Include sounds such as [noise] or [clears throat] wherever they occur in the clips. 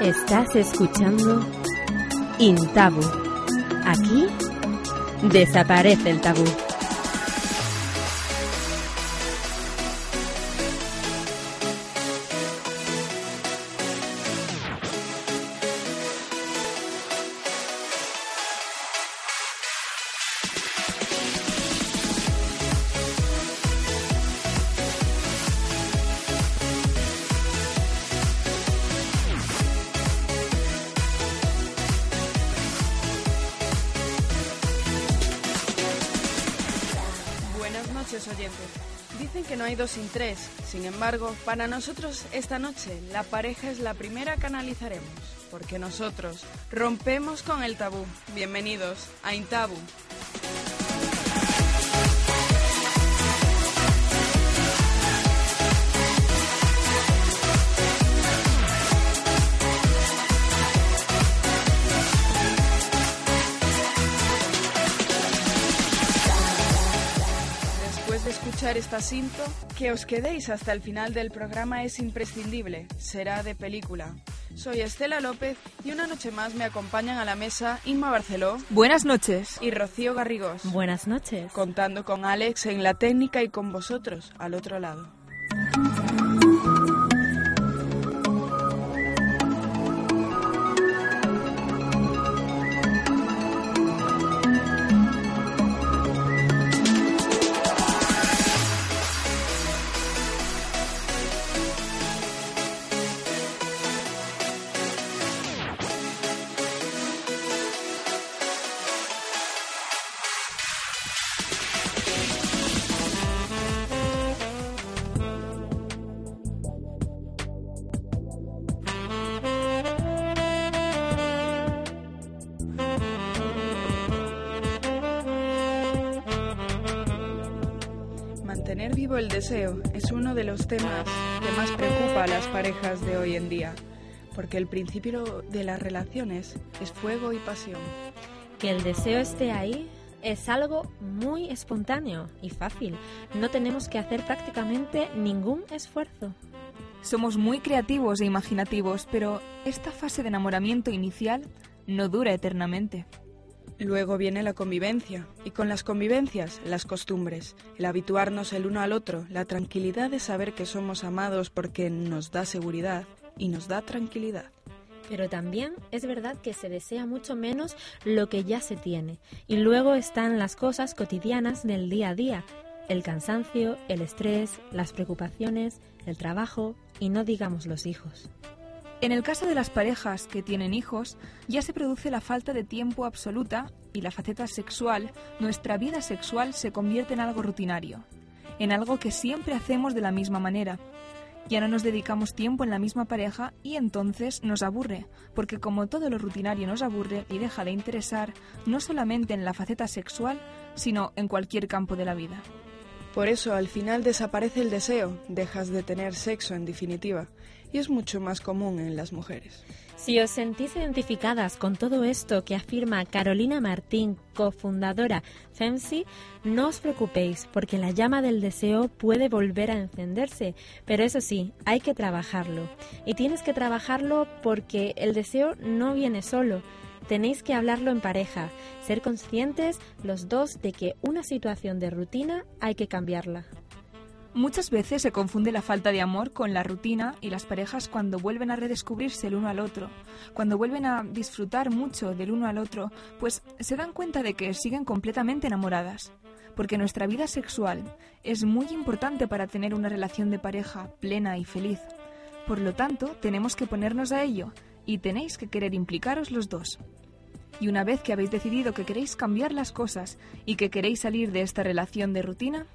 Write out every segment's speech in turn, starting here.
Estás escuchando Intabu. Aquí desaparece el tabú. Sin embargo, para nosotros esta noche la pareja es la primera que analizaremos, porque nosotros rompemos con el tabú. Bienvenidos a Intabu. Escuchar esta cinta, que os quedéis hasta el final del programa es imprescindible, será de película. Soy Estela López y una noche más me acompañan a la mesa Inma Barceló. Buenas noches. Y Rocío Garrigós. Buenas noches. Contando con Alex en la técnica y con vosotros al otro lado. Parejas de hoy en día, porque el principio de las relaciones es fuego y pasión. Que el deseo esté ahí es algo muy espontáneo y fácil. No tenemos que hacer prácticamente ningún esfuerzo. Somos muy creativos e imaginativos, pero esta fase de enamoramiento inicial no dura eternamente. Luego viene la convivencia, y con las convivencias, las costumbres, el habituarnos el uno al otro, la tranquilidad de saber que somos amados porque nos da seguridad y nos da tranquilidad. Pero también es verdad que se desea mucho menos lo que ya se tiene. Y luego están las cosas cotidianas del día a día, el cansancio, el estrés, las preocupaciones, el trabajo y no digamos los hijos. En el caso de las parejas que tienen hijos, ya se produce la falta de tiempo absoluta y la faceta sexual, nuestra vida sexual se convierte en algo rutinario, en algo que siempre hacemos de la misma manera. Ya no nos dedicamos tiempo en la misma pareja y entonces nos aburre, porque como todo lo rutinario nos aburre y deja de interesar no solamente en la faceta sexual, sino en cualquier campo de la vida. Por eso al final desaparece el deseo, dejas de tener sexo en definitiva y es mucho más común en las mujeres. Si os sentís identificadas con todo esto que afirma Carolina Martín, cofundadora FEMSI, no os preocupéis porque la llama del deseo puede volver a encenderse, pero eso sí, hay que trabajarlo. Y tienes que trabajarlo porque el deseo no viene solo. Tenéis que hablarlo en pareja, ser conscientes los dos de que una situación de rutina hay que cambiarla. Muchas veces se confunde la falta de amor con la rutina y las parejas cuando vuelven a redescubrirse el uno al otro, cuando vuelven a disfrutar mucho del uno al otro, pues se dan cuenta de que siguen completamente enamoradas. Porque nuestra vida sexual es muy importante para tener una relación de pareja plena y feliz. Por lo tanto, tenemos que ponernos a ello y tenéis que querer implicaros los dos. Y una vez que habéis decidido que queréis cambiar las cosas y que queréis salir de esta relación de rutina,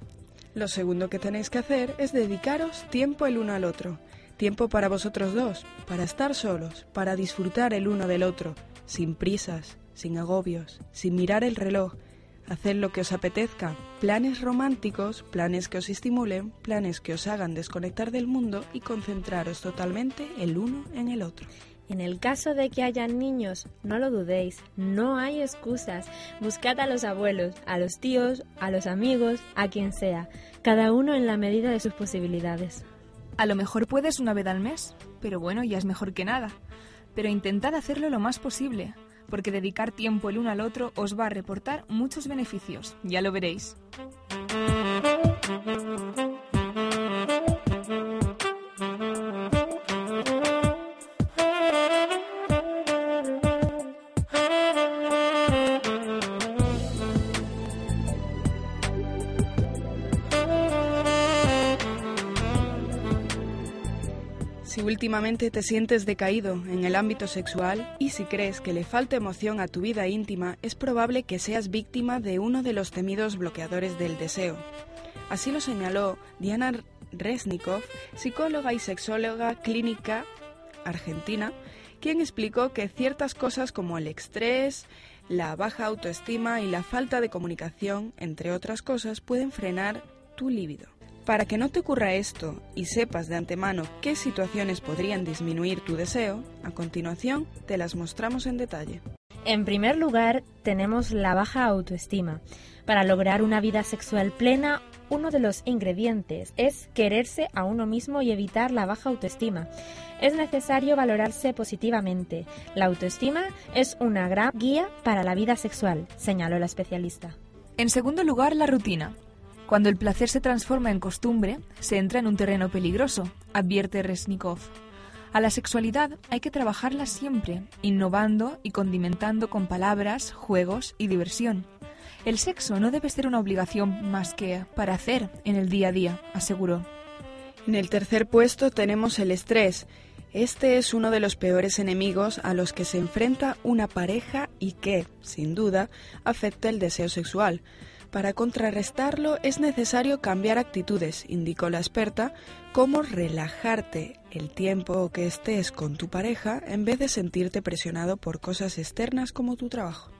lo segundo que tenéis que hacer es dedicaros tiempo el uno al otro. Tiempo para vosotros dos, para estar solos, para disfrutar el uno del otro, sin prisas, sin agobios, sin mirar el reloj. Hacer lo que os apetezca, planes románticos, planes que os estimulen, planes que os hagan desconectar del mundo y concentraros totalmente el uno en el otro. En el caso de que hayan niños, no lo dudéis, no hay excusas. Buscad a los abuelos, a los tíos, a los amigos, a quien sea, cada uno en la medida de sus posibilidades. A lo mejor puedes una vez al mes, pero bueno, ya es mejor que nada. pero intentad hacerlo lo más posible, porque dedicar tiempo el uno al otro os va a reportar muchos beneficios, ya lo veréis. Últimamente te sientes decaído en el ámbito sexual y si crees que le falta emoción a tu vida íntima, es probable que seas víctima de uno de los temidos bloqueadores del deseo. Así lo señaló Diana Resnikov, psicóloga y sexóloga clínica argentina, quien explicó que ciertas cosas como el estrés, la baja autoestima y la falta de comunicación, entre otras cosas, pueden frenar tu líbido. Para que no te ocurra esto y sepas de antemano qué situaciones podrían disminuir tu deseo, a continuación te las mostramos en detalle. En primer lugar, tenemos la baja autoestima. Para lograr una vida sexual plena, uno de los ingredientes es quererse a uno mismo y evitar la baja autoestima. Es necesario valorarse positivamente. La autoestima es una gran guía para la vida sexual, señaló la especialista. En segundo lugar, la rutina. Cuando el placer se transforma en costumbre, se entra en un terreno peligroso, advierte Resnikov. A la sexualidad hay que trabajarla siempre, innovando y condimentando con palabras, juegos y diversión. El sexo no debe ser una obligación más que para hacer en el día a día, aseguró. En el tercer puesto tenemos el estrés. Este es uno de los peores enemigos a los que se enfrenta una pareja y que, sin duda, afecta el deseo sexual. Para contrarrestarlo es necesario cambiar actitudes, indicó la experta, como relajarte el tiempo que estés con tu pareja en vez de sentirte presionado por cosas externas como tu trabajo.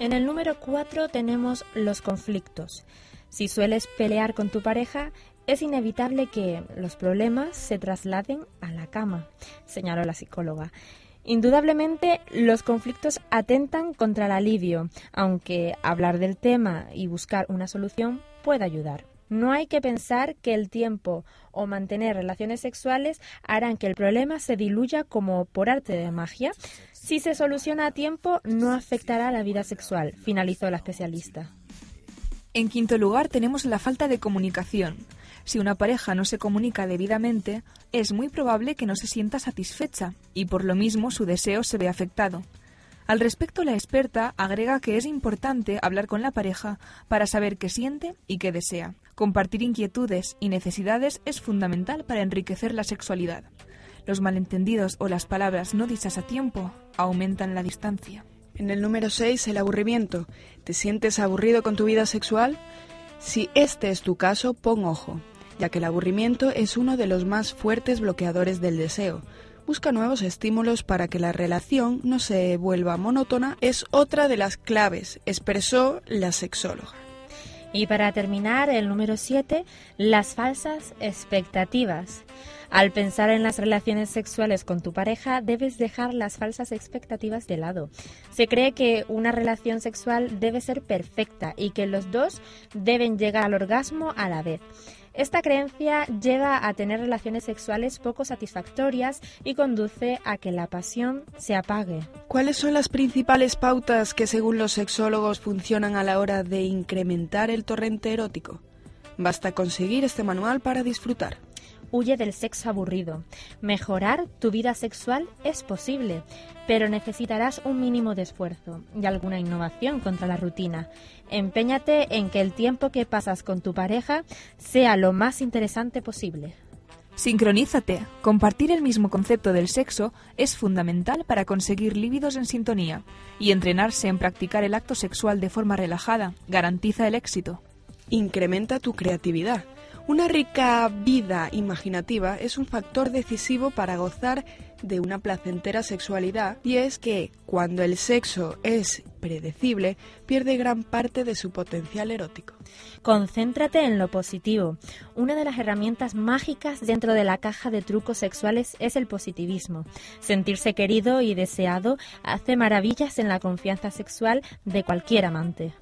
En el número 4 tenemos los conflictos. Si sueles pelear con tu pareja, es inevitable que los problemas se trasladen a la cama, señaló la psicóloga. Indudablemente, los conflictos atentan contra el alivio, aunque hablar del tema y buscar una solución puede ayudar. No hay que pensar que el tiempo o mantener relaciones sexuales harán que el problema se diluya como por arte de magia. Si se soluciona a tiempo, no afectará la vida sexual, finalizó la especialista. En quinto lugar, tenemos la falta de comunicación. Si una pareja no se comunica debidamente, es muy probable que no se sienta satisfecha y por lo mismo su deseo se ve afectado. Al respecto, la experta agrega que es importante hablar con la pareja para saber qué siente y qué desea. Compartir inquietudes y necesidades es fundamental para enriquecer la sexualidad. Los malentendidos o las palabras no dichas a tiempo aumentan la distancia. En el número 6, el aburrimiento. ¿Te sientes aburrido con tu vida sexual? Si este es tu caso, pon ojo ya que el aburrimiento es uno de los más fuertes bloqueadores del deseo. Busca nuevos estímulos para que la relación no se vuelva monótona es otra de las claves, expresó la sexóloga. Y para terminar, el número 7, las falsas expectativas. Al pensar en las relaciones sexuales con tu pareja, debes dejar las falsas expectativas de lado. Se cree que una relación sexual debe ser perfecta y que los dos deben llegar al orgasmo a la vez. Esta creencia lleva a tener relaciones sexuales poco satisfactorias y conduce a que la pasión se apague. ¿Cuáles son las principales pautas que según los sexólogos funcionan a la hora de incrementar el torrente erótico? Basta conseguir este manual para disfrutar. Huye del sexo aburrido. Mejorar tu vida sexual es posible, pero necesitarás un mínimo de esfuerzo y alguna innovación contra la rutina. Empeñate en que el tiempo que pasas con tu pareja sea lo más interesante posible. Sincronízate. Compartir el mismo concepto del sexo es fundamental para conseguir líbidos en sintonía y entrenarse en practicar el acto sexual de forma relajada garantiza el éxito. Incrementa tu creatividad. Una rica vida imaginativa es un factor decisivo para gozar de una placentera sexualidad y es que cuando el sexo es predecible pierde gran parte de su potencial erótico. Concéntrate en lo positivo. Una de las herramientas mágicas dentro de la caja de trucos sexuales es el positivismo. Sentirse querido y deseado hace maravillas en la confianza sexual de cualquier amante.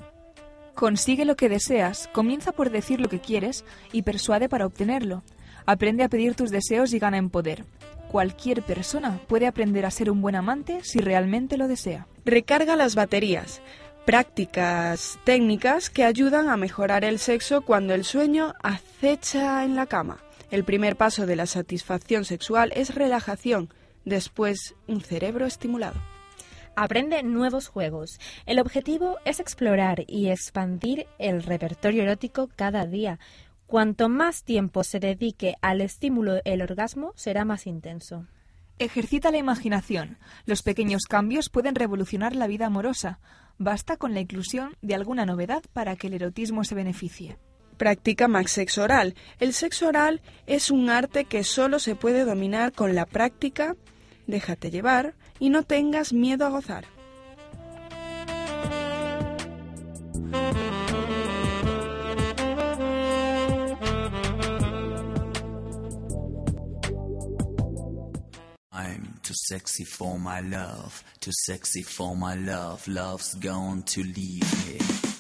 Consigue lo que deseas, comienza por decir lo que quieres y persuade para obtenerlo. Aprende a pedir tus deseos y gana en poder. cualquier persona puede aprender a ser un buen amante si realmente lo desea. Recarga las baterías. Prácticas técnicas que ayudan a mejorar el sexo cuando el sueño acecha en la cama. El primer paso de la satisfacción sexual es relajación, después un cerebro estimulado. Aprende nuevos juegos. El objetivo es explorar y expandir el repertorio erótico cada día. Cuanto más tiempo se dedique al estímulo del orgasmo, será más intenso. Ejercita la imaginación. Los pequeños cambios pueden revolucionar la vida amorosa. Basta con la inclusión de alguna novedad para que el erotismo se beneficie. Practica más sexo oral. El sexo oral es un arte que solo se puede dominar con la práctica. Déjate llevar y no tengas miedo a gozar. I'm too sexy for my love, too sexy for my love, love's going to leave me.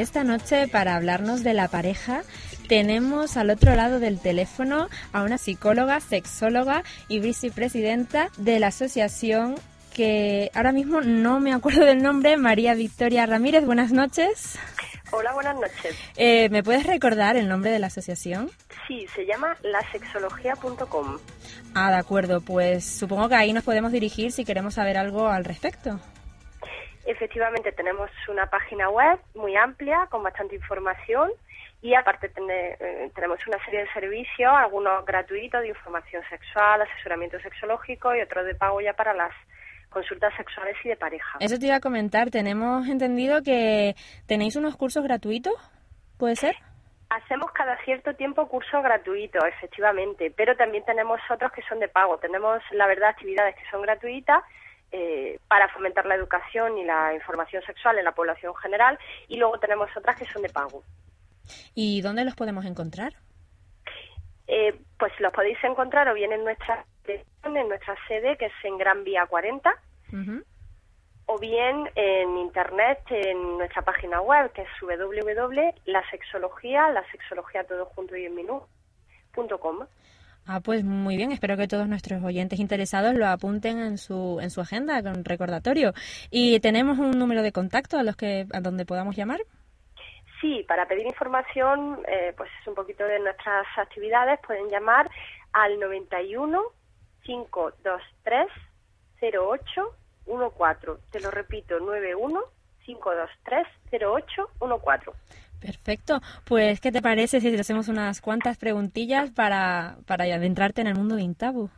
Esta noche, para hablarnos de la pareja, tenemos al otro lado del teléfono a una psicóloga, sexóloga y vicepresidenta de la asociación que ahora mismo no me acuerdo del nombre, María Victoria Ramírez. Buenas noches. Hola, buenas noches. Eh, ¿Me puedes recordar el nombre de la asociación? Sí, se llama lasexología.com. Ah, de acuerdo. Pues supongo que ahí nos podemos dirigir si queremos saber algo al respecto. Efectivamente, tenemos una página web muy amplia con bastante información y aparte tene- eh, tenemos una serie de servicios, algunos gratuitos de información sexual, asesoramiento sexológico y otros de pago ya para las consultas sexuales y de pareja. Eso te iba a comentar. Tenemos entendido que tenéis unos cursos gratuitos. ¿Puede ser? Hacemos cada cierto tiempo cursos gratuitos, efectivamente, pero también tenemos otros que son de pago. Tenemos, la verdad, actividades que son gratuitas eh, para fomentar la educación y la información sexual en la población general y luego tenemos otras que son de pago. ¿Y dónde los podemos encontrar? Eh, pues los podéis encontrar o bien en nuestra en nuestra sede que es en Gran Vía 40 Ujú. o bien en internet en nuestra página web que es www.lasexología, la sexología todo junto y en punto com. Ah, pues muy bien. Espero que todos nuestros oyentes interesados lo apunten en su en su agenda con recordatorio. Y tenemos un número de contacto a los que a donde podamos llamar. Sí, para pedir información, eh, pues es un poquito de nuestras actividades, pueden llamar al 91 523 0814. Te lo repito, 91 523 0814. Perfecto. Pues, ¿qué te parece si te hacemos unas cuantas preguntillas para, para adentrarte en el mundo de Intabu?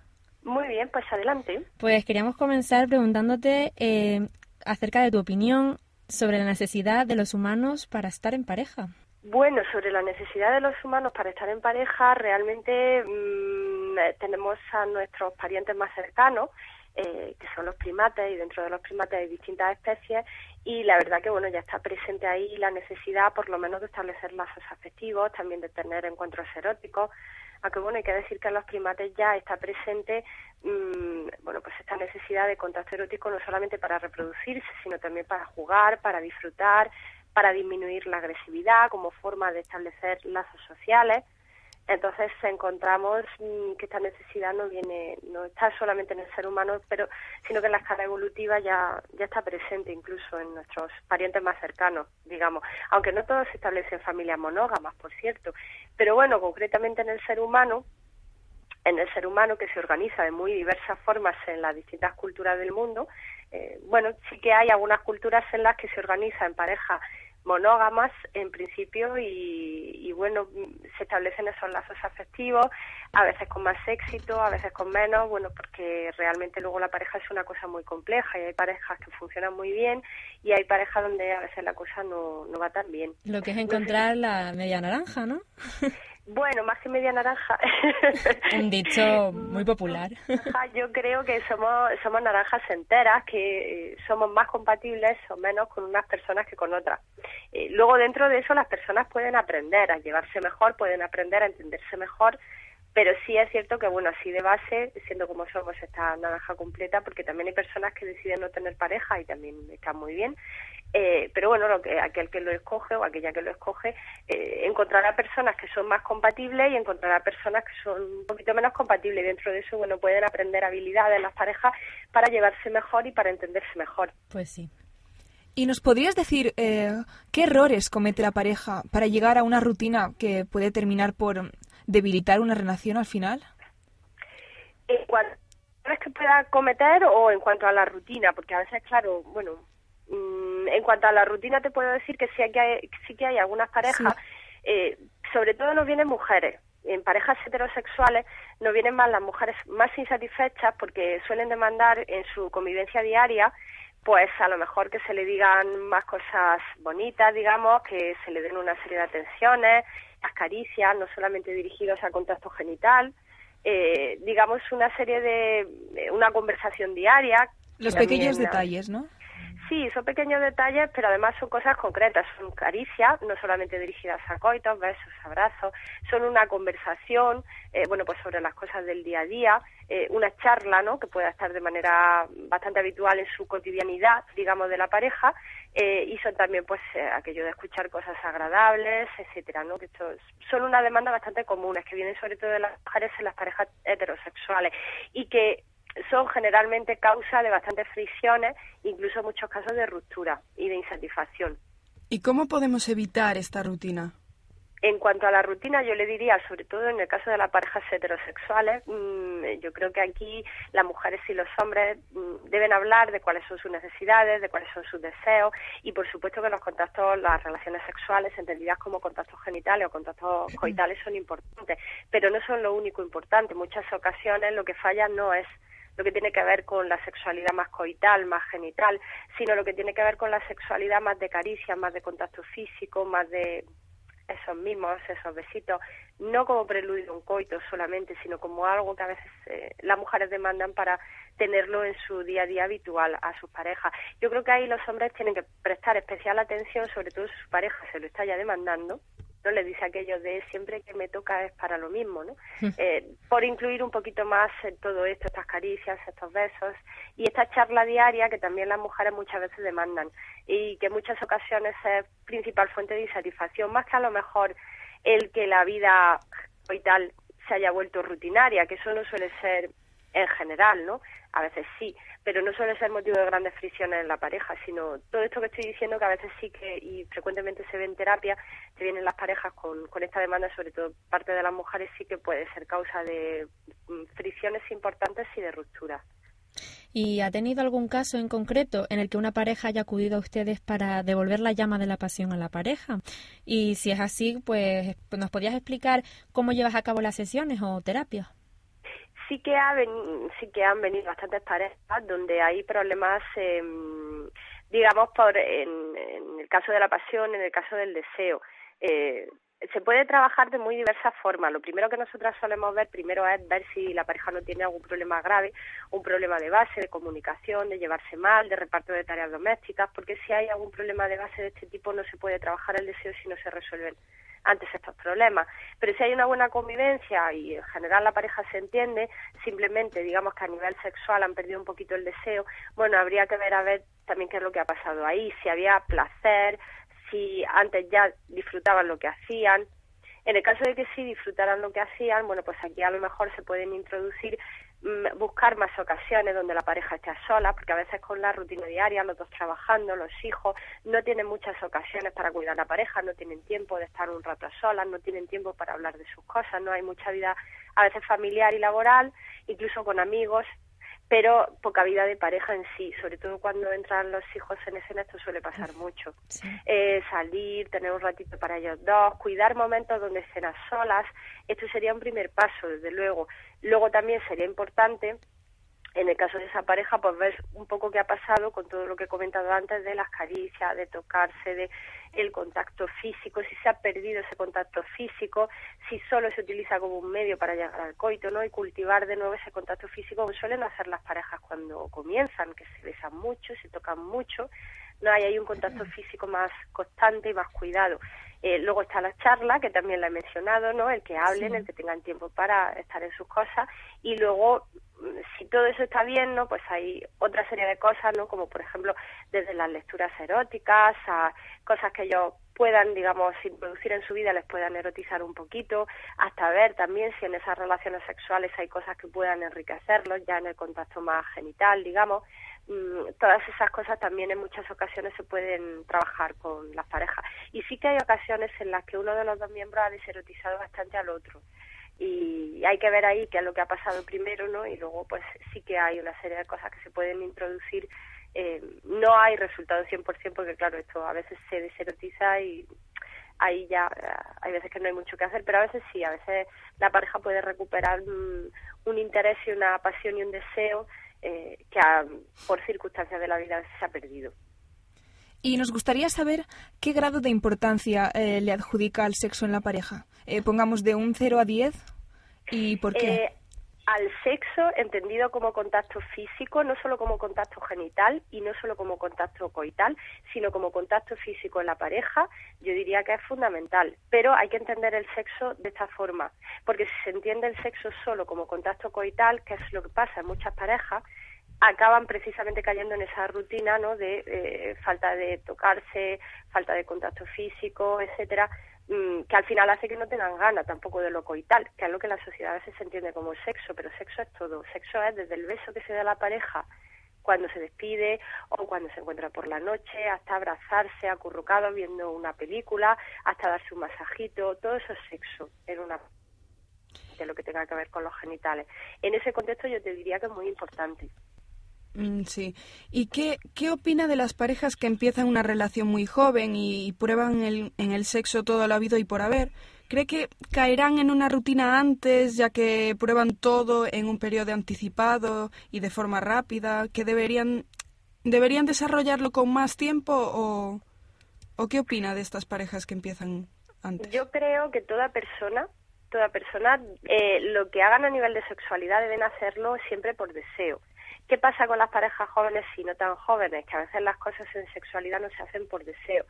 Muy bien, pues adelante. Pues queríamos comenzar preguntándote eh, acerca de tu opinión sobre la necesidad de los humanos para estar en pareja. Bueno, sobre la necesidad de los humanos para estar en pareja, realmente mm, tenemos a nuestros parientes más cercanos, eh, que son los primates, y dentro de los primates hay distintas especies, y la verdad que bueno ya está presente ahí la necesidad por lo menos de establecer lazos afectivos, también de tener encuentros eróticos, aunque bueno hay que decir que en los primates ya está presente mmm, bueno pues esta necesidad de contacto erótico no solamente para reproducirse, sino también para jugar, para disfrutar, para disminuir la agresividad como forma de establecer lazos sociales. Entonces encontramos mm, que esta necesidad no viene, no está solamente en el ser humano, pero sino que en la escala evolutiva ya, ya está presente incluso en nuestros parientes más cercanos, digamos. Aunque no todos se establecen familias monógamas, por cierto. Pero bueno, concretamente en el ser humano, en el ser humano que se organiza de muy diversas formas en las distintas culturas del mundo, eh, bueno, sí que hay algunas culturas en las que se organiza en pareja monógamas en principio y, bueno, se establecen esos lazos afectivos, a veces con más éxito, a veces con menos, bueno, porque realmente luego la pareja es una cosa muy compleja y hay parejas que funcionan muy bien y hay parejas donde a veces la cosa no, no va tan bien. Lo que es encontrar la media naranja, ¿no? [laughs] Bueno, más que media naranja. [laughs] Un dicho muy popular. Yo creo que somos, somos naranjas enteras, que eh, somos más compatibles o menos con unas personas que con otras. Eh, luego, dentro de eso, las personas pueden aprender a llevarse mejor, pueden aprender a entenderse mejor, pero sí es cierto que, bueno, así de base, siendo como somos esta naranja completa, porque también hay personas que deciden no tener pareja y también está muy bien, eh, pero bueno, lo que, aquel que lo escoge o aquella que lo escoge eh, encontrará personas que son más compatibles y encontrará personas que son un poquito menos compatibles. Y dentro de eso, bueno, pueden aprender habilidades las parejas para llevarse mejor y para entenderse mejor. Pues sí. ¿Y nos podrías decir eh, qué errores comete la pareja para llegar a una rutina que puede terminar por debilitar una relación al final? En cuanto a que pueda cometer o en cuanto a la rutina, porque a veces, claro, bueno, Mm, en cuanto a la rutina te puedo decir que sí, hay, sí que hay algunas parejas, eh, sobre todo nos vienen mujeres, en parejas heterosexuales nos vienen más las mujeres más insatisfechas porque suelen demandar en su convivencia diaria pues a lo mejor que se le digan más cosas bonitas, digamos, que se le den una serie de atenciones, las caricias, no solamente dirigidos a contacto genital, eh, digamos una serie de, una conversación diaria. Los pequeños detalles, ¿no? Sí, son pequeños detalles, pero además son cosas concretas, son caricias, no solamente dirigidas a coitos, besos, abrazos, son una conversación, eh, bueno, pues sobre las cosas del día a día, eh, una charla, ¿no?, que pueda estar de manera bastante habitual en su cotidianidad, digamos, de la pareja, eh, y son también, pues, aquello de escuchar cosas agradables, etcétera, ¿no?, que esto son una demanda bastante comunes, que vienen sobre todo de las mujeres en las parejas heterosexuales, y que son generalmente causa de bastantes fricciones, incluso en muchos casos de ruptura y de insatisfacción. ¿Y cómo podemos evitar esta rutina? En cuanto a la rutina, yo le diría, sobre todo en el caso de las parejas heterosexuales, mm, yo creo que aquí las mujeres y los hombres mm, deben hablar de cuáles son sus necesidades, de cuáles son sus deseos y, por supuesto, que los contactos, las relaciones sexuales, entendidas como contactos genitales o contactos [clears throat] coitales, son importantes, pero no son lo único importante. En muchas ocasiones lo que falla no es lo que tiene que ver con la sexualidad más coital, más genital, sino lo que tiene que ver con la sexualidad más de caricia, más de contacto físico, más de esos mismos, esos besitos, no como preludio a un coito solamente, sino como algo que a veces eh, las mujeres demandan para tenerlo en su día a día habitual a sus parejas. Yo creo que ahí los hombres tienen que prestar especial atención, sobre todo si su pareja se lo está ya demandando, no le dice aquello de siempre que me toca es para lo mismo, ¿no? Hmm. Eh, por incluir un poquito más en todo esto, estas caricias, estos besos y esta charla diaria que también las mujeres muchas veces demandan y que en muchas ocasiones es principal fuente de insatisfacción, más que a lo mejor el que la vida tal se haya vuelto rutinaria, que eso no suele ser en general, ¿no? A veces sí, pero no suele ser motivo de grandes fricciones en la pareja, sino todo esto que estoy diciendo que a veces sí que y frecuentemente se ve en terapia, que vienen las parejas con, con esta demanda, sobre todo parte de las mujeres, sí que puede ser causa de mm, fricciones importantes y de rupturas. ¿Y ha tenido algún caso en concreto en el que una pareja haya acudido a ustedes para devolver la llama de la pasión a la pareja? Y si es así, pues, ¿nos podías explicar cómo llevas a cabo las sesiones o terapias? Sí que ha sí que han venido bastantes parejas donde hay problemas eh, digamos por en, el caso de la pasión en el caso del deseo eh, se puede trabajar de muy diversas formas. Lo primero que nosotras solemos ver primero es ver si la pareja no tiene algún problema grave, un problema de base, de comunicación, de llevarse mal, de reparto de tareas domésticas, porque si hay algún problema de base de este tipo no se puede trabajar el deseo si no se resuelven antes estos problemas. Pero si hay una buena convivencia y en general la pareja se entiende, simplemente digamos que a nivel sexual han perdido un poquito el deseo, bueno, habría que ver a ver también qué es lo que ha pasado ahí, si había placer, si antes ya disfrutaban lo que hacían. En el caso de que sí disfrutaran lo que hacían, bueno, pues aquí a lo mejor se pueden introducir, buscar más ocasiones donde la pareja esté sola, porque a veces con la rutina diaria, los dos trabajando, los hijos, no tienen muchas ocasiones para cuidar a la pareja, no tienen tiempo de estar un rato solas, no tienen tiempo para hablar de sus cosas, no hay mucha vida a veces familiar y laboral, incluso con amigos, pero poca vida de pareja en sí, sobre todo cuando entran los hijos en escena, esto suele pasar mucho. Eh, salir, tener un ratito para ellos dos, cuidar momentos donde a solas, esto sería un primer paso, desde luego. Luego también sería importante en el caso de esa pareja, pues ver un poco qué ha pasado con todo lo que he comentado antes de las caricias, de tocarse, de el contacto físico, si se ha perdido ese contacto físico, si solo se utiliza como un medio para llegar al coito, ¿no? Y cultivar de nuevo ese contacto físico como suelen hacer las parejas cuando comienzan, que se besan mucho, se tocan mucho, no hay un contacto físico más constante y más cuidado. Eh, luego está la charla, que también la he mencionado, ¿no? El que hablen, el que tengan tiempo para estar en sus cosas. Y luego, mm, si todo eso está bien, ¿no? Pues hay otra serie de cosas, ¿no? Como por ejemplo, desde las lecturas eróticas a cosas que ellos puedan, digamos, introducir en su vida, les puedan erotizar un poquito, hasta ver también si en esas relaciones sexuales hay cosas que puedan enriquecerlos, ya en el contacto más genital, digamos. Mm, todas esas cosas también en muchas ocasiones se pueden trabajar con las parejas. Y sí que hay ocasiones en las que uno de los dos miembros ha deserotizado bastante al otro. Y hay que ver ahí qué es lo que ha pasado primero, ¿no? Y luego, pues sí que hay una serie de cosas que se pueden introducir. Eh, no hay resultado 100% porque, claro, esto a veces se deserotiza y ahí ya eh, hay veces que no hay mucho que hacer, pero a veces sí, a veces la pareja puede recuperar un interés y una pasión y un deseo eh, que por circunstancias de la vida se ha perdido. Y nos gustaría saber qué grado de importancia eh, le adjudica al sexo en la pareja. Eh, pongamos de un 0 a 10 y por qué al sexo entendido como contacto físico, no solo como contacto genital y no solo como contacto coital, sino como contacto físico en la pareja, yo diría que es fundamental. Pero hay que entender el sexo de esta forma, porque si se entiende el sexo solo como contacto coital, que es lo que pasa en muchas parejas, acaban precisamente cayendo en esa rutina ¿no? de eh, falta de tocarse, falta de contacto físico, etcétera que al final hace que no tengan ganas tampoco de lo coital, que es lo que la sociedad a veces se entiende como sexo, pero sexo es todo. Sexo es desde el beso que se da a la pareja cuando se despide o cuando se encuentra por la noche, hasta abrazarse acurrucado viendo una película, hasta darse un masajito, todo eso es sexo en una de lo que tenga que ver con los genitales. En ese contexto yo te diría que es muy importante. Mm, sí. ¿Y qué, qué opina de las parejas que empiezan una relación muy joven y, prueban el, en el sexo todo lo habido y por haber? ¿Cree que caerán en una rutina antes, ya que prueban todo en un periodo anticipado y de forma rápida? ¿Que deberían, deberían desarrollarlo con más tiempo o, o qué opina de estas parejas que empiezan antes? Yo creo que toda persona toda persona eh, lo que hagan a nivel de sexualidad deben hacerlo siempre por deseo ¿Qué pasa con las parejas jóvenes y no tan jóvenes? Que a veces las cosas en sexualidad no se hacen por deseo,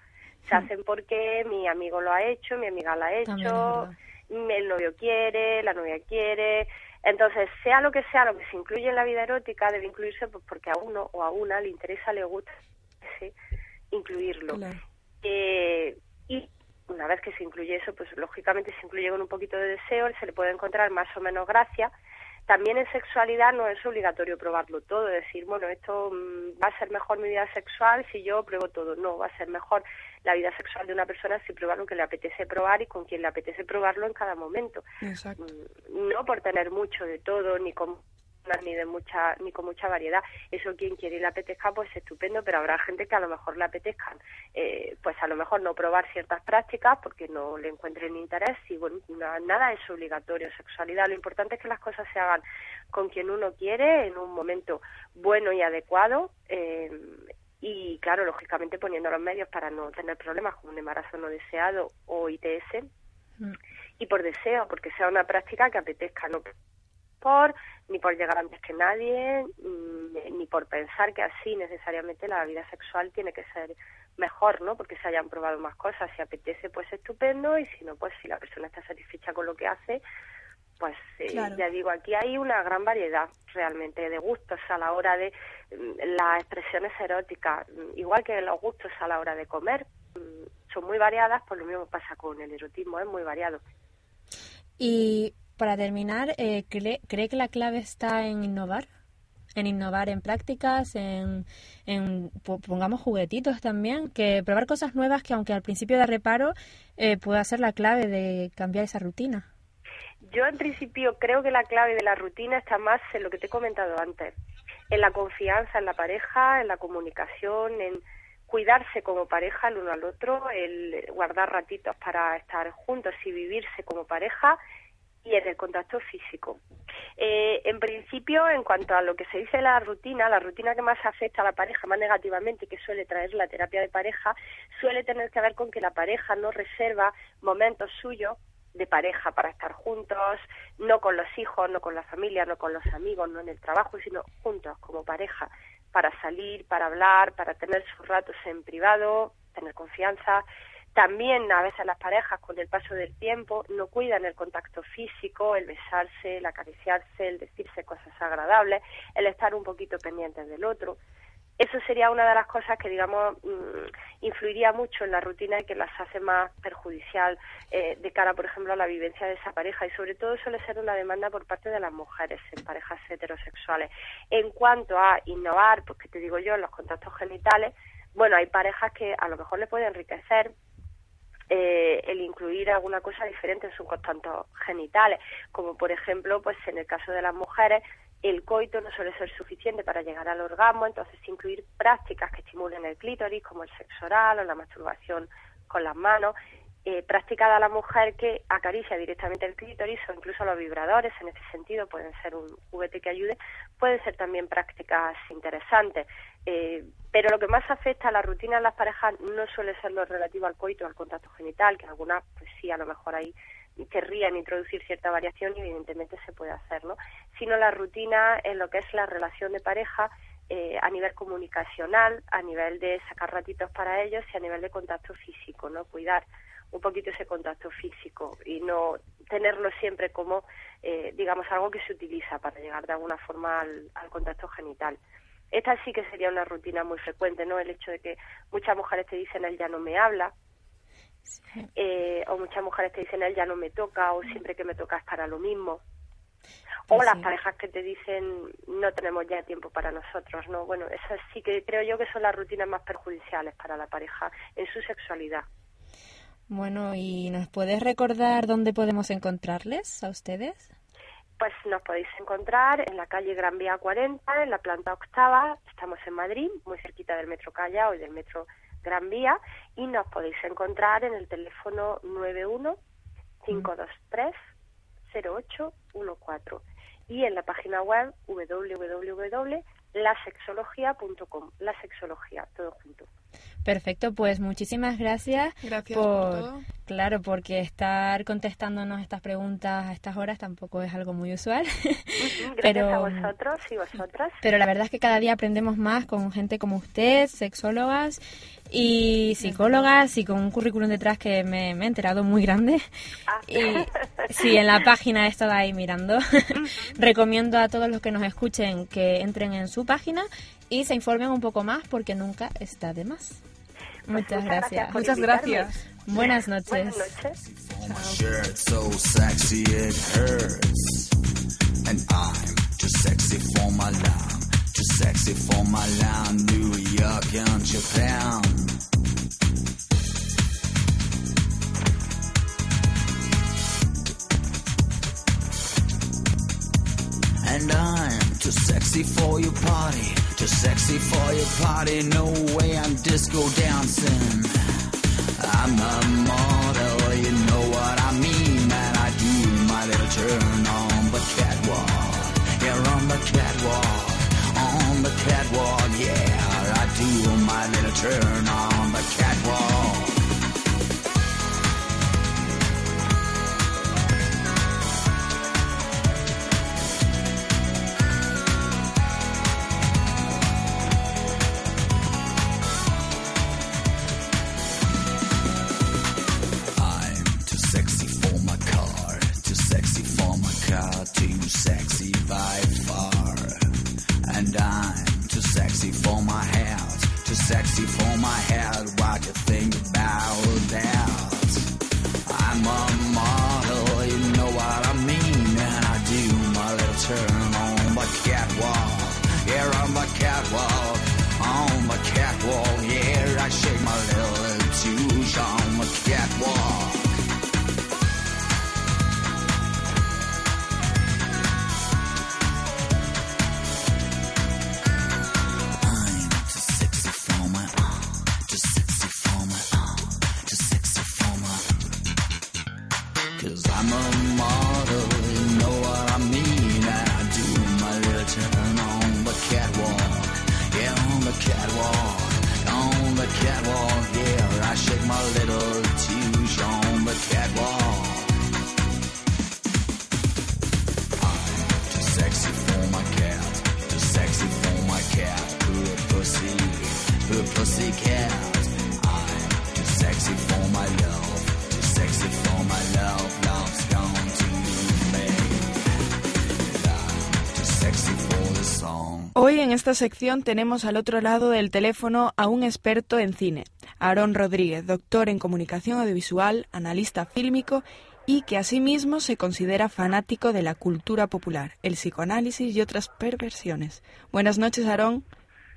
se hmm. hacen porque mi amigo lo ha hecho, mi amiga lo ha hecho, el novio quiere, la novia quiere. Entonces, sea lo que sea lo que se incluye en la vida erótica, debe incluirse pues, porque a uno o a una le interesa, le gusta incluirlo. Eh, y una vez que se incluye eso, pues lógicamente se incluye con un poquito de deseo, se le puede encontrar más o menos gracia, también en sexualidad no es obligatorio probarlo todo, decir, bueno, esto mm, va a ser mejor mi vida sexual si yo pruebo todo. No, va a ser mejor la vida sexual de una persona si prueba lo que le apetece probar y con quien le apetece probarlo en cada momento. Mm, no por tener mucho de todo ni con ni de mucha ni con mucha variedad. Eso quien quiere y le apetezca pues estupendo pero habrá gente que a lo mejor le apetezcan eh, pues a lo mejor no probar ciertas prácticas porque no le encuentren interés y bueno nada es obligatorio. Sexualidad lo importante es que las cosas se hagan con quien uno quiere en un momento bueno y adecuado eh, y claro lógicamente poniendo los medios para no tener problemas como un embarazo no deseado o ITS Y por deseo, porque sea una práctica que apetezca, no por ni por llegar antes que nadie, mm, ni por pensar que así necesariamente la vida sexual tiene que ser mejor, ¿no? Porque se hayan probado más cosas. Si apetece, pues estupendo, y si no, pues si la persona está satisfecha con lo que hace, pues eh, ya digo, aquí hay una gran variedad realmente de gustos a la hora de mm, las expresiones eróticas, mm, igual que los gustos a la hora de comer, son muy variadas, pues lo mismo pasa con el erotismo, es muy variado. Y para terminar, eh, ¿cree, que la clave está en innovar? En innovar en prácticas, en, pongamos juguetitos también, que probar cosas nuevas que aunque al principio de reparo eh, pueda ser la clave de cambiar esa rutina. Yo en principio creo que la clave de la rutina está más en lo que te he comentado antes, en la confianza en la pareja, en la comunicación, en cuidarse como pareja el uno al otro, el guardar ratitos para estar juntos y vivirse como pareja y en el contacto físico. Eh, en principio, en cuanto a lo que se dice la rutina, la rutina que más afecta a la pareja más negativamente y que suele traer la terapia de pareja, suele tener que ver con que la pareja no reserva momentos suyos de pareja para estar juntos, no con los hijos, no con la familia, no con los amigos, no en el trabajo, sino juntos como pareja, para salir, para hablar, para tener sus ratos en privado, tener confianza también a veces las parejas con el paso del tiempo no cuidan el contacto físico, el besarse, el acariciarse, el decirse cosas agradables, el estar un poquito pendientes del otro. Eso sería una de las cosas que, digamos, mm, influiría mucho en la rutina y que las hace más perjudicial eh, de cara, por ejemplo, a la vivencia de esa pareja. Y sobre todo suele ser una demanda por parte de las mujeres en parejas heterosexuales. En cuanto a innovar, pues que te digo yo, en los contactos genitales, bueno, hay parejas que a lo mejor le puede enriquecer eh, el incluir alguna cosa diferente en sus contactos genitales, como por ejemplo, pues en el caso de las mujeres, el coito no suele ser suficiente para llegar al orgasmo, entonces incluir prácticas que estimulen el clítoris, como el sexo oral o la masturbación con las manos, eh, practicada la mujer que acaricia directamente el clítoris o incluso los vibradores, en ese sentido pueden ser un juguete que ayude, pueden ser también prácticas interesantes. Eh, pero lo que más afecta a la rutina de las parejas no suele ser lo relativo al coito, al contacto genital, que algunas, pues sí, a lo mejor ahí querrían introducir cierta variación y evidentemente se puede hacer, ¿no? Sino la rutina en lo que es la relación de pareja eh, a nivel comunicacional, a nivel de sacar ratitos para ellos y a nivel de contacto físico, ¿no? Cuidar un poquito ese contacto físico y no tenerlo siempre como, eh, digamos, algo que se utiliza para llegar de alguna forma al, contacto genital. Esta sí que sería una rutina muy frecuente, ¿no? El hecho de que muchas mujeres te dicen él ya no me habla, eh, o muchas mujeres te dicen él ya no me toca, o siempre que me toca es para lo mismo. O pues las parejas que te dicen no tenemos ya tiempo para nosotros, ¿no? Bueno, esas sí que creo yo que son las rutinas más perjudiciales para la pareja en su sexualidad. Bueno, ¿y nos puedes recordar dónde podemos encontrarles a ustedes? Pues nos podéis encontrar en la calle Gran Vía 40, en la planta octava. Estamos en Madrid, muy cerquita del Metro Callao y del Metro Gran Vía. Y nos podéis encontrar en el teléfono 91 523 0814 y en la página web www.lasexología.com. La sexología, todo junto. Perfecto, pues muchísimas gracias. Gracias por, todo. Claro, porque estar contestándonos estas preguntas a estas horas tampoco es algo muy usual. [laughs] Gracias pero, a vosotros y vosotras. Pero la verdad es que cada día aprendemos más con gente como usted, sexólogas y psicólogas y con un currículum detrás que me, he enterado muy grande. Ah. Y sí, en la página he estado ahí mirando. [laughs] Recomiendo a todos los que nos escuchen que entren en su página y se informen un poco más porque nunca está de más. Pues muchas, gracias. Muchas gracias. Buenas noches. Buenas noches. And I'm too sexy for your party, too sexy for your party. No way I'm disco dancing. I'm a model, you know what I mean. And I do my little turn on the catwalk. Yeah, on the catwalk on the catwalk, yeah. I do my little turn on the catwalk. Esta sección tenemos al otro lado del teléfono a un experto en cine, Aarón Rodríguez, doctor en comunicación audiovisual, analista fílmico y que asimismo se considera fanático de la cultura popular, el psicoanálisis y otras perversiones. Buenas noches, Aarón.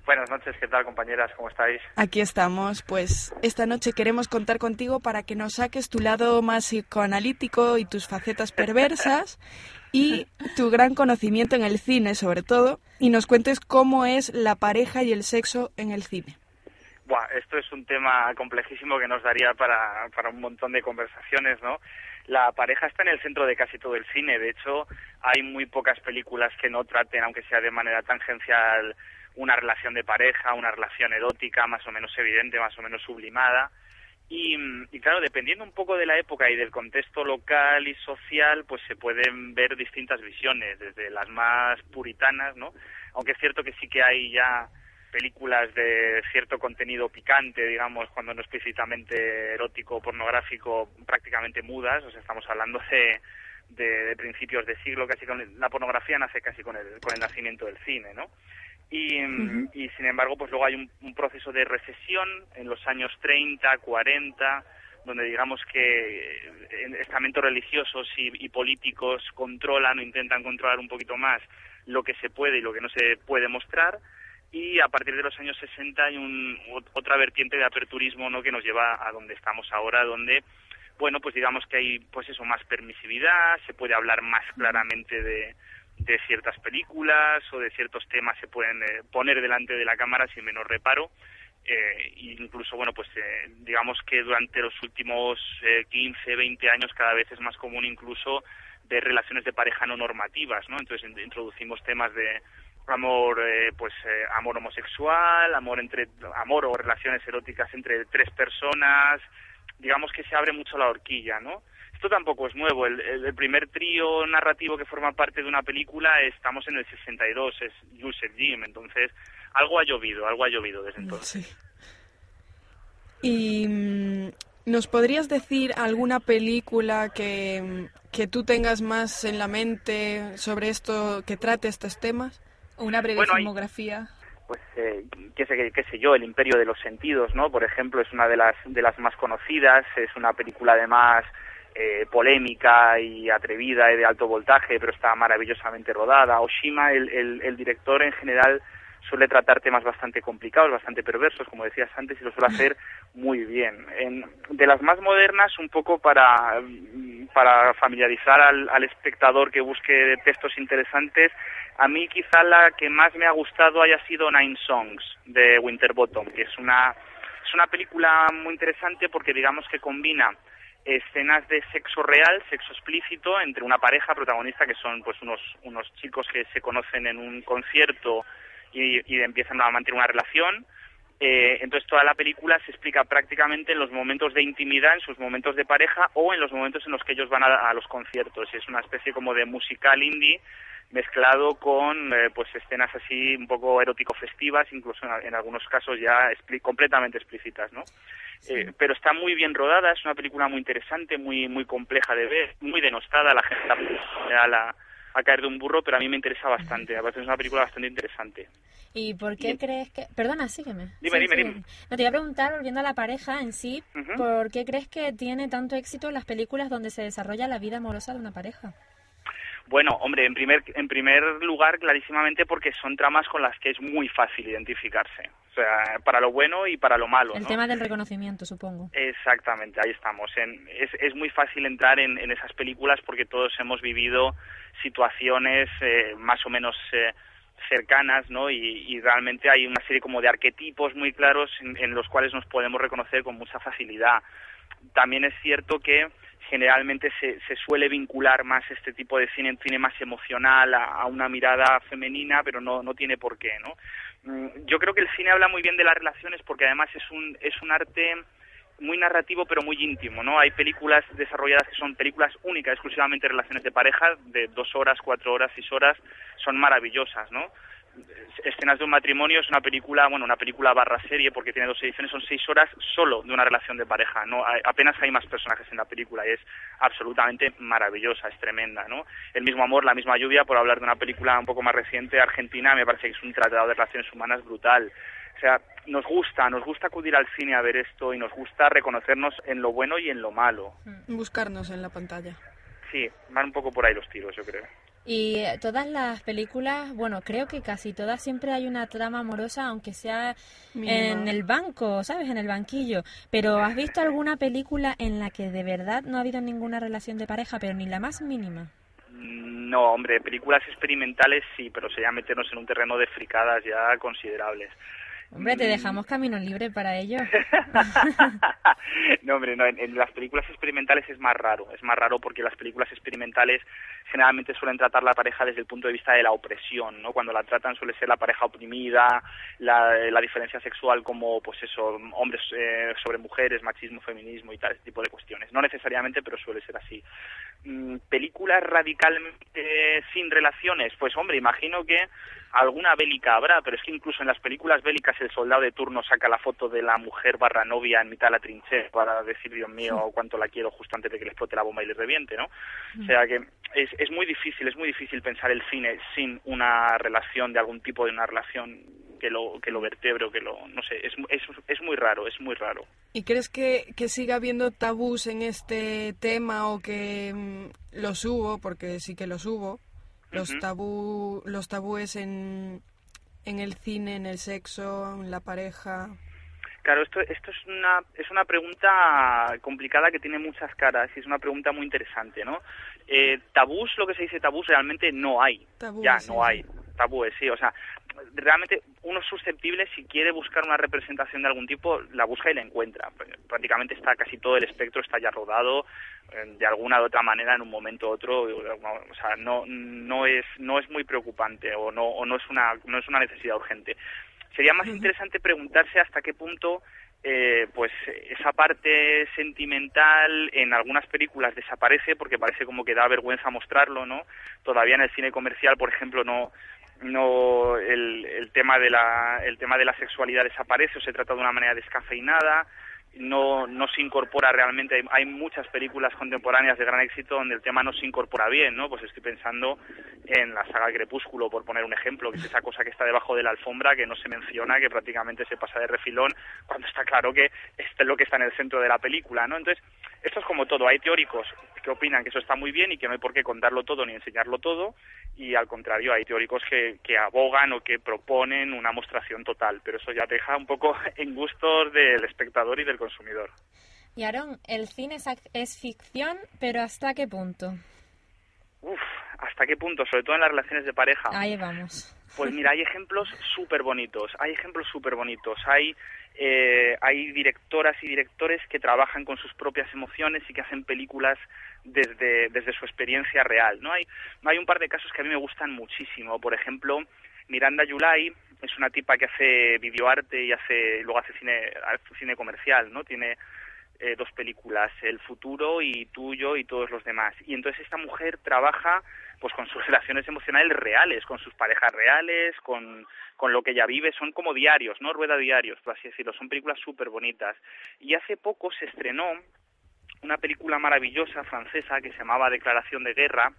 Buenas noches, ¿qué tal compañeras? ¿Cómo estáis? Aquí estamos, pues esta noche queremos contar contigo para que nos saques tu lado más psicoanalítico y tus facetas perversas [laughs] y tu gran conocimiento en el cine sobre todo y nos cuentes cómo es la pareja y el sexo en el cine. Buah, esto es un tema complejísimo que nos daría para, para un montón de conversaciones, ¿no? La pareja está en el centro de casi todo el cine. De hecho, hay muy pocas películas que no traten, aunque sea de manera tangencial, una relación de pareja, una relación erótica más o menos evidente, más o menos sublimada. Y, y, claro, dependiendo un poco de la época y del contexto local y social, pues se pueden ver distintas visiones, desde las más puritanas, ¿no? Aunque es cierto que sí que hay ya películas de cierto contenido picante, digamos, cuando no explícitamente erótico o pornográfico, prácticamente mudas, o sea, estamos hablando de, de, de principios de siglo, casi con la pornografía nace casi con el, con el nacimiento del cine, ¿no? Y, y, sin embargo, pues luego hay un, un, proceso de recesión en los años 30, 40, donde digamos que estamentos religiosos y, y, políticos controlan o intentan controlar un poquito más lo que se puede y lo que no se puede mostrar. Y a partir de los años 60 hay un, otra vertiente de aperturismo ¿no? que nos lleva a donde estamos ahora, donde bueno, pues digamos que hay pues eso más permisividad, se puede hablar más claramente de, de ciertas películas o de ciertos temas se pueden eh, poner delante de la cámara sin menos reparo. Eh, incluso, bueno, pues eh, digamos que durante los últimos eh, 15, 20 años cada vez es más común incluso de relaciones de pareja no normativas, ¿no? Entonces introducimos temas de amor, eh, pues eh, amor homosexual, amor entre amor o relaciones eróticas entre tres personas, digamos que se abre mucho la horquilla, ¿no? Esto tampoco es nuevo. El, el, el, primer trío narrativo que forma parte de una película estamos en el 62, es Jules Jim. Entonces, algo ha llovido, algo ha llovido desde entonces. Sí. Y mm, ¿nos podrías decir alguna película que, que tú tengas más en la mente sobre esto, que trate estos temas? Una breve bueno, filmografía. Hay pues eh, qué sé qué sé yo el imperio de los sentidos no por ejemplo es una de las de las más conocidas es una película además eh, polémica y atrevida y de alto voltaje pero está maravillosamente rodada Oshima el, el, el director en general suele tratar temas bastante complicados, bastante perversos, como decías antes, y lo suele hacer muy bien. En, de las más modernas, un poco para, para familiarizar al, al espectador que busque textos interesantes, a mí quizá la que más me ha gustado haya sido Nine Songs de Winterbottom, que es una, es una película muy interesante porque digamos que combina escenas de sexo real, sexo explícito entre una pareja protagonista que son pues unos unos chicos que se conocen en un concierto y, y empiezan a mantener una relación. Eh, entonces toda la película se explica prácticamente en los momentos de intimidad, en sus momentos de pareja o en los momentos en los que ellos van a, a los conciertos. Es una especie como de musical indie mezclado con eh, pues escenas así un poco erótico festivas incluso en, en algunos casos ya completamente explícitas no sí. eh, pero está muy bien rodada es una película muy interesante muy muy compleja de ver muy denostada la gente la, la a caer de un burro, pero a mí me interesa bastante, parece que es una película bastante interesante. ¿Y por qué crees que...? Perdona, sígueme. Dime, Sí, dime, sígueme. dime. No, te iba a preguntar, volviendo a la pareja en sí. ¿por qué crees que tiene tanto éxito las películas donde se desarrolla la vida amorosa de una pareja? Bueno, hombre, en primer, en primer lugar, clarísimamente porque son tramas con las que es muy fácil identificarse. Sea, para lo bueno y para lo malo. El ¿no? tema del reconocimiento, supongo. Exactamente, ahí estamos. En- es, es muy fácil entrar en, en esas películas porque todos hemos vivido situaciones eh, más o menos eh, cercanas, ¿no? Y, y realmente hay una serie como de arquetipos muy claros en, en los cuales nos podemos reconocer con mucha facilidad. También es cierto que generalmente se, se suele vincular más este tipo de cine, cine más emocional, a, a una mirada femenina, pero no, no tiene por qué, ¿no? Mm, Yo creo que el cine habla muy bien de las relaciones porque además es un, es un arte muy narrativo pero muy íntimo, ¿no? Hay películas desarrolladas que son películas únicas, exclusivamente relaciones de pareja, de dos horas, cuatro horas, seis horas, son maravillosas, ¿no? Escenas de un matrimonio es una película, bueno, una película barra serie porque tiene dos ediciones, son seis horas solo de una relación de pareja, no Hay- apenas hay más personajes en la película y es absolutamente maravillosa, es tremenda, ¿no? El mismo amor, la misma lluvia, por hablar de una película un poco más reciente, argentina, me parece que es un tratado de relaciones humanas brutal. O sea, nos gusta, nos gusta acudir al cine a ver esto y nos gusta reconocernos en lo bueno y en lo malo. Buscarnos en la pantalla. Sí, van un poco por ahí los tiros, yo creo. Y eh, todas las películas, bueno, creo que casi todas siempre hay una trama amorosa, aunque sea Mínima. en el banco, ¿sabes? En el banquillo. Pero ¿has visto alguna película en la que de verdad no ha habido ninguna relación de pareja, pero ni la más mínima? No, hombre, películas experimentales sí, pero sería meternos en un terreno de fricadas ya considerables. Hombre, te dejamos camino libre para ello. [laughs] no, hombre, en, las películas experimentales es más raro, es más raro porque las películas experimentales generalmente suelen tratar la pareja desde el punto de vista de la opresión, ¿no? Cuando la tratan suele ser la pareja oprimida, la, la diferencia sexual como, pues eso, hombres eh, sobre mujeres, machismo, feminismo y tal, ese tipo de cuestiones. No necesariamente, pero suele ser así. Mm, películas radicalmente sin relaciones, pues hombre, imagino que alguna bélica habrá, pero es que incluso en las películas bélicas el soldado de turno saca la foto de la mujer barra novia en mitad de la trinchera para decir, Dios mío, cuánto la quiero justo antes de que le explote la bomba y le reviente, ¿no? O sea que es, es muy difícil, es muy difícil pensar el cine sin una relación de algún tipo de una relación que lo que lo vertebre o que lo no sé es, es, es muy raro es muy raro. ¿Y crees que, que siga habiendo tabús en este tema o que mm, los hubo, porque sí que los hubo, los, tabú, los tabúes en, en el cine, en el sexo, en la pareja? Claro, esto, esto es una es una pregunta complicada que tiene muchas caras y es una pregunta muy interesante, ¿no? Eh, tabús, lo que se dice tabús, realmente no hay. Ya, no sí. hay. Tabúes, sí. O sea, realmente uno es susceptible, si quiere buscar una representación de algún tipo, la busca y la encuentra. Prácticamente está casi todo el espectro está ya rodado eh, de alguna u otra manera en un momento u otro. O sea, no, no, es, no es muy preocupante o no, o no, es una, no es una necesidad urgente. Sería más interesante preguntarse hasta qué punto eh, pues esa parte sentimental en algunas películas desaparece porque parece como que da vergüenza mostrarlo, ¿no? Todavía en el cine comercial, por ejemplo, no no el, el tema de la el tema de la sexualidad desaparece o se trata de una manera descafeinada no no se incorpora realmente. Hay, hay muchas películas contemporáneas de gran éxito donde el tema no se incorpora bien no pues estoy pensando en la saga Crepúsculo por poner un ejemplo que es esa cosa que está debajo de la alfombra que no se menciona que prácticamente se pasa de refilón cuando está claro que esto es lo que está en el centro de la película no entonces esto es como todo hay teóricos que opinan que eso está muy bien y que no hay por qué contarlo todo ni enseñarlo todo y al contrario hay teóricos que, que abogan o que proponen una mostración total pero eso ya deja un poco [laughs] en gustos del espectador y del consumidor Y Aaron, el cine es, es ficción, pero ¿hasta qué punto? Uf, ¿hasta qué punto? Sobre todo en las relaciones de pareja. Ahí vamos. Pues mira, hay ejemplos súper bonitos, hay ejemplos súper bonitos, hay, eh, hay directoras y directores que trabajan con sus propias emociones y que hacen películas desde, desde su experiencia real, ¿no? Hay, hay un par de casos que a mí me gustan muchísimo, por ejemplo, Miranda Yulai es una tipa que hace videoarte y hace, luego hace cine, hace cine comercial, ¿no? Tiene eh, dos películas, El futuro y Tuyo y todos los demás. Y entonces esta mujer trabaja pues con sus [laughs] relaciones emocionales reales, con sus parejas reales, con, con lo que ella vive, son como diarios, ¿no? Rueda diarios, por así decirlo, son películas súper bonitas. Y hace poco se estrenó una película maravillosa francesa que se llamaba Declaración de Guerra,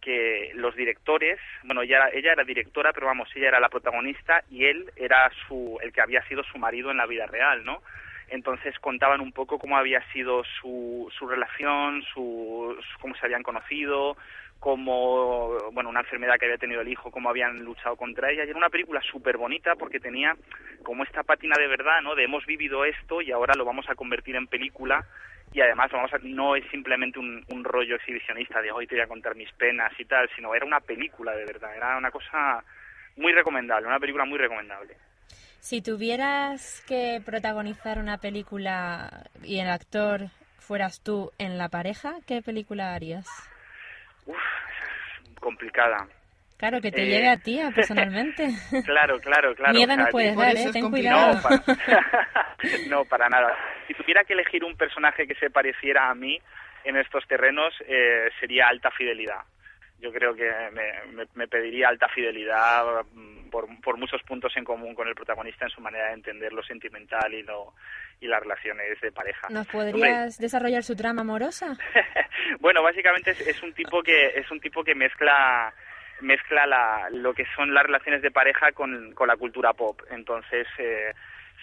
que los directores, bueno, ella, ella era directora, pero vamos, ella era la protagonista y él era su, el que había sido su marido en la vida real, ¿no? Entonces contaban un poco cómo había sido su, su relación, su, cómo se habían conocido, cómo, bueno, una enfermedad que había tenido el hijo, cómo habían luchado contra ella. Y era una película súper bonita porque tenía como esta pátina de verdad, ¿no? De hemos vivido esto y ahora lo vamos a convertir en película y además vamos a, no es simplemente un, un rollo exhibicionista de hoy te voy a contar mis penas y tal, sino era una película de verdad, era una cosa muy recomendable, una película muy recomendable. Si tuvieras que protagonizar una película y el actor fueras tú en la pareja, ¿qué película harías? Uf, complicada. Claro, que te Eh, llegue a ti personalmente. [laughs] Claro, claro, claro. Miedo o no puedes dar, ¿eh? Ten cuidado. No, para, [laughs] [laughs] no, para nada. Si tuviera que elegir un personaje que se pareciera a mí en estos terrenos, eh, sería alta fidelidad. Yo creo que me, me- me pediría alta fidelidad mm, por, por muchos puntos en común con el protagonista en su manera de entender lo sentimental y, lo, y las relaciones de pareja. ¿Nos Hombre, podrías desarrollar su trama amorosa? [laughs] bueno, básicamente es, es un tipo que es un tipo que mezcla mezcla la, lo que son las relaciones de pareja con, con la cultura pop. Entonces eh,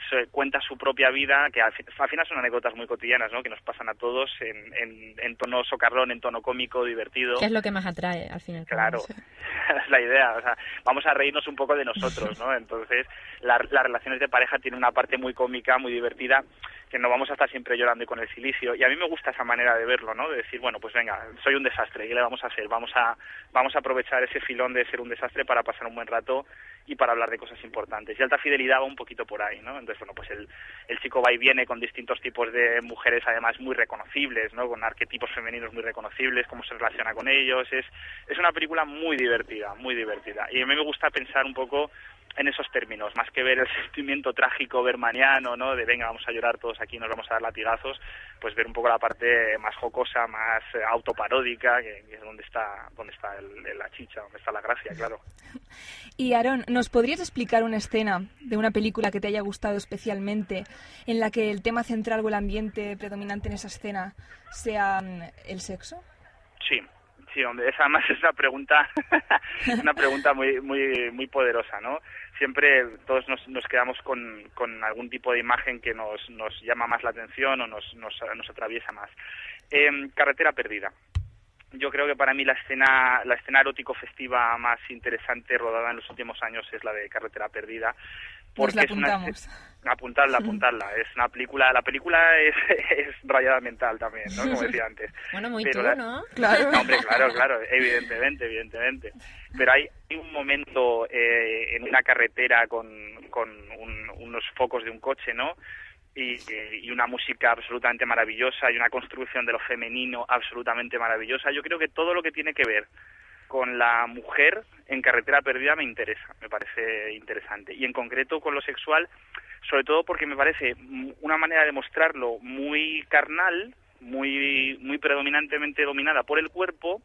se cuenta su propia vida, que al, fin- al final son anécdotas muy cotidianas, ¿no? Que nos pasan a todos en, en, en tono socarrón, en tono cómico, divertido. ¿Qué es lo que más atrae al final? Claro, [laughs] es la idea. O sea, vamos a reírnos un poco de nosotros, ¿no? Entonces, la- las relaciones de pareja tienen una parte muy cómica, muy divertida, que no vamos a estar siempre llorando y con el silicio. Y a mí me gusta esa manera de verlo, ¿no? De decir, bueno, pues venga, soy un desastre, ¿qué le vamos a hacer? Vamos a, vamos a aprovechar ese filón de ser un desastre para pasar un buen rato y para hablar de cosas importantes. Y alta fidelidad va un poquito por ahí, ¿no? Entonces, bueno, pues el, el chico va y viene con distintos tipos de mujeres, además muy reconocibles, ¿no? Con arquetipos femeninos muy reconocibles, cómo se relaciona con ellos. Es, es una película muy divertida, muy divertida. Y a mí me gusta pensar un poco en esos términos, más que ver el [laughs] sentimiento trágico bermaniano, ¿no? De venga, vamos a llorar todos aquí, nos vamos a dar latigazos, pues ver un poco la parte más jocosa, más eh, autoparódica, que, que es donde está, donde está el- la chicha, donde está la gracia, claro. [laughs] Y Aaron, ¿nos podrías explicar una escena de una película que te haya gustado especialmente, en la que el tema central o el ambiente predominante en esa escena sea mm, el sexo? Sí, sí, hombre, esa [laughs] además es una pregunta, una pregunta muy, muy, muy poderosa, ¿no? Siempre todos nos, nos quedamos con, algún tipo de imagen que nos, nos llama más la atención o nos, nos, nos atraviesa más. Em, carretera perdida. Yo creo que para mí la escena, la escena erótico festiva más interesante rodada en los últimos años es la de Carretera Perdida. Pues la es una apuntamos. apuntarla, [laughs] apuntarla. Es una película, la película es, [laughs] es rayada mental también, ¿no? Como decía antes. Bueno, muy Pero tú, la- ¿no? [laughs] Claro. No, hombre, claro, claro, evidentemente, evidentemente. Pero hay, hay un momento eh, en una carretera con, con un- unos focos de un coche, ¿no? Y, y una música absolutamente maravillosa y una construcción de lo femenino absolutamente maravillosa. Yo creo que todo lo que tiene que ver con la mujer en carretera perdida me interesa, me parece interesante. Y en concreto con lo sexual, sobre todo porque me parece una manera de mostrarlo muy carnal, muy, muy predominantemente dominada por el cuerpo,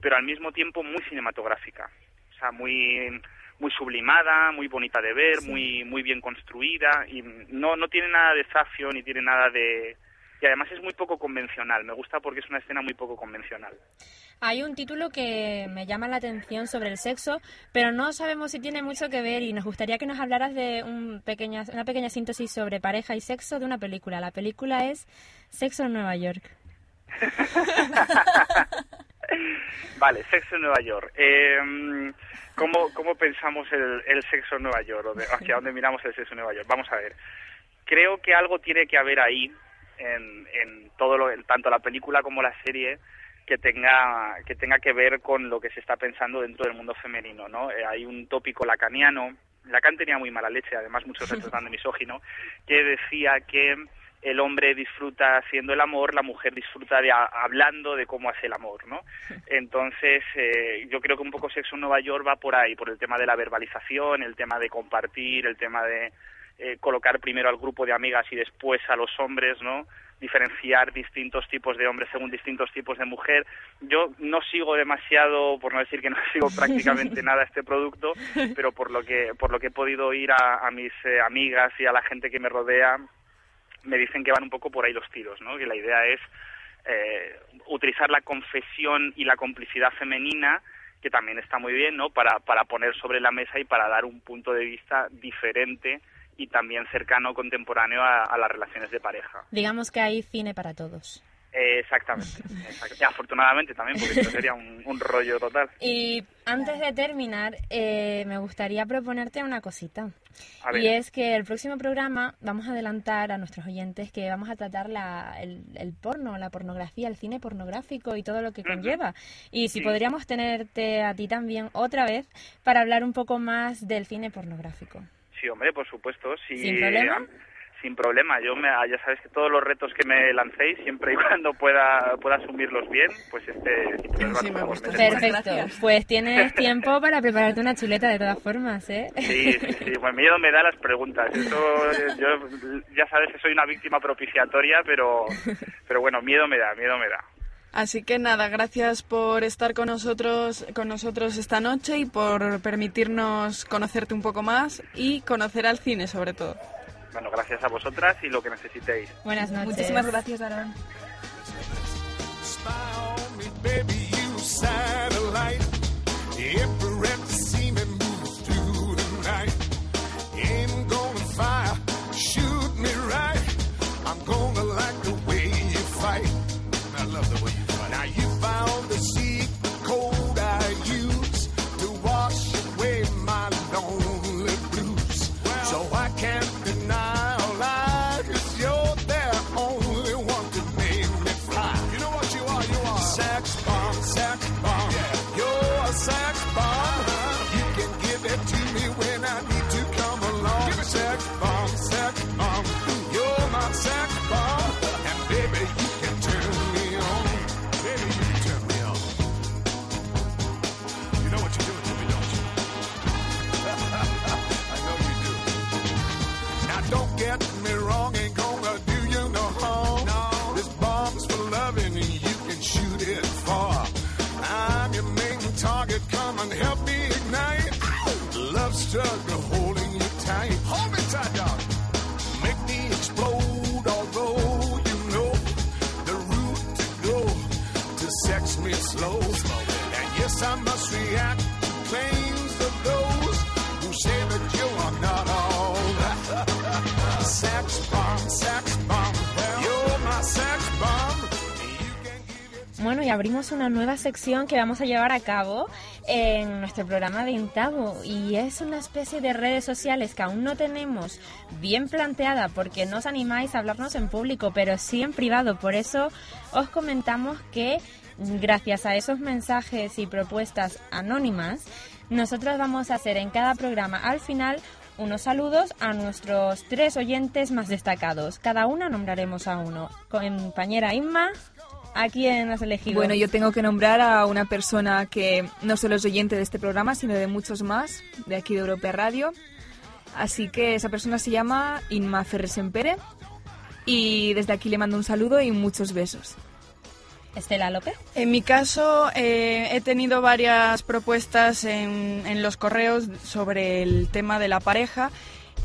pero al mismo tiempo muy cinematográfica. O sea, muy muy sublimada, muy bonita de ver, muy muy bien construida y no no tiene nada de zafio ni tiene nada de y además es muy poco convencional. Me gusta porque es una escena muy poco convencional. Hay un título que me llama la atención sobre el sexo, pero no sabemos si tiene mucho que ver y nos gustaría que nos hablaras de un pequeña, una pequeña síntesis sobre pareja y sexo de una película. La película es Sexo en Nueva York. [laughs] Vale, sexo en Nueva York. Eh, ¿cómo, ¿Cómo pensamos el, el sexo en Nueva York? ¿O de- ¿Hacia dónde miramos el sexo en Nueva York? Vamos a ver. Creo que algo tiene que haber ahí, en, en todo lo, en tanto la película como la serie, que tenga, que tenga que ver con lo que se está pensando dentro del mundo femenino, ¿no? Eh, hay un tópico lacaniano, Lacan tenía muy mala leche, además muchos retratan de misógino, que decía que el hombre disfruta haciendo el amor, la mujer disfruta de a- hablando de cómo hace el amor, ¿no? Entonces, eh, yo creo que un poco Sexo en Nueva York va por ahí, por el tema de la verbalización, el tema de compartir, el tema de eh, colocar primero al grupo de amigas y después a los hombres, ¿no? Diferenciar distintos tipos de hombres según distintos tipos de mujer. Yo no sigo demasiado, por no decir que no [laughs] sigo prácticamente nada este producto, pero por lo que por lo que he podido oír a, a mis eh, amigas y a la gente que me rodea, me dicen que van un poco por ahí los tiros, ¿no? Que la idea es eh, utilizar la confesión y la complicidad femenina que también está muy bien, ¿no? Para, para poner sobre la mesa y para dar un punto de vista diferente y también cercano, contemporáneo a, las relaciones de pareja. Digamos que hay cine para todos. Eh, exactamente, [laughs] afortunadamente también, porque esto sería un, rollo total. Y antes de terminar, eh, me gustaría proponerte una cosita. Y es que el próximo programa vamos a adelantar a nuestros oyentes que vamos a tratar la, el, porno, la pornografía, el cine pornográfico y todo lo que conlleva. Y si podríamos tenerte a ti también otra vez para hablar un poco más del cine pornográfico. Sí, hombre, por supuesto. Sí, ¿Sin problema? Sin problema. Yo me, ya sabes que todos los retos que me lancéis, siempre y [laughs] cuando pueda, pueda asumirlos bien, pues este... Sí, me gusta. Perfecto. Pues tienes [laughs] tiempo para prepararte una chuleta de todas formas, ¿eh? Sí, sí, sí. Pues miedo me da las preguntas. Eso, yo ya sabes que soy una víctima propiciatoria, pero, pero bueno, miedo me da, miedo me da. Así que nada, gracias por estar con nosotros, con nosotros esta noche y por permitirnos conocerte un poco más y conocer al cine sobre todo. Bueno, gracias a vosotras y lo que necesitéis. Buenas noches. Muchísimas gracias, Aaron. Bueno, abrimos una nueva sección que vamos a llevar a cabo en nuestro programa de Intavo y es una especie de redes sociales que aún no tenemos bien planteada porque no os animáis a hablarnos en público, pero sí en privado. Por eso os comentamos que gracias a esos mensajes y propuestas anónimas, nosotros vamos a hacer en cada programa al final unos saludos a nuestros tres oyentes más destacados. Cada una nombraremos a uno. Compañera Inma, ¿a quién has elegido? Bueno, yo tengo que nombrar a una persona que no solo es oyente de este programa, sino de muchos más, de aquí de Europea Radio. Así que esa persona se llama Inma Ferresempere y desde aquí le mando un saludo y muchos besos. Estela López. En mi caso, eh, he tenido varias propuestas en, en, los correos sobre el tema de la pareja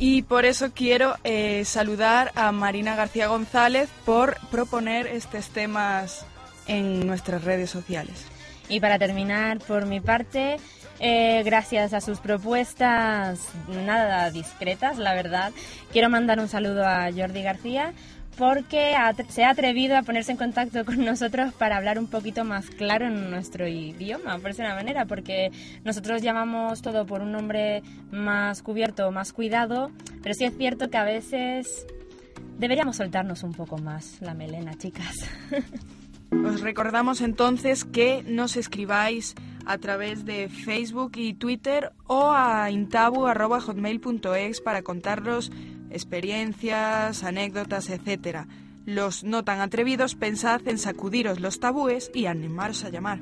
y por eso quiero eh, saludar a Marina García González por proponer estos temas en nuestras redes sociales. Y para terminar, por mi parte, eh, gracias a sus propuestas nada discretas, la verdad, quiero mandar un saludo a Jordi García porque se ha atrevido a ponerse en contacto con nosotros para hablar un poquito más claro en nuestro idioma, por una manera, porque nosotros llamamos todo por un nombre más cubierto, más cuidado, pero sí es cierto que a veces deberíamos soltarnos un poco más la melena, chicas. [laughs] Os recordamos entonces que nos escribáis a través de Facebook y Twitter o a intabu.hotmail.es para contarnos experiencias, anécdotas, etc. Los no tan atrevidos pensad en sacudiros los tabúes y animaros a llamar.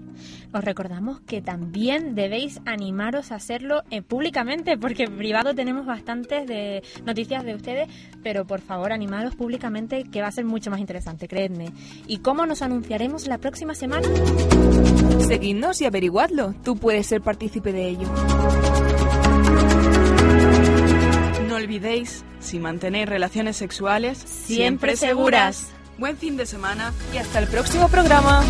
Os recordamos que también debéis animaros a hacerlo eh, públicamente, porque en privado tenemos bastantes de noticias de ustedes, pero por favor animaros públicamente que va a ser mucho más interesante, creedme. ¿Y cómo nos anunciaremos la próxima semana? Seguidnos y averiguadlo, tú puedes ser partícipe de ello. Olvidéis, si mantenéis relaciones sexuales, siempre seguras. Buen fin de semana y hasta el próximo programa.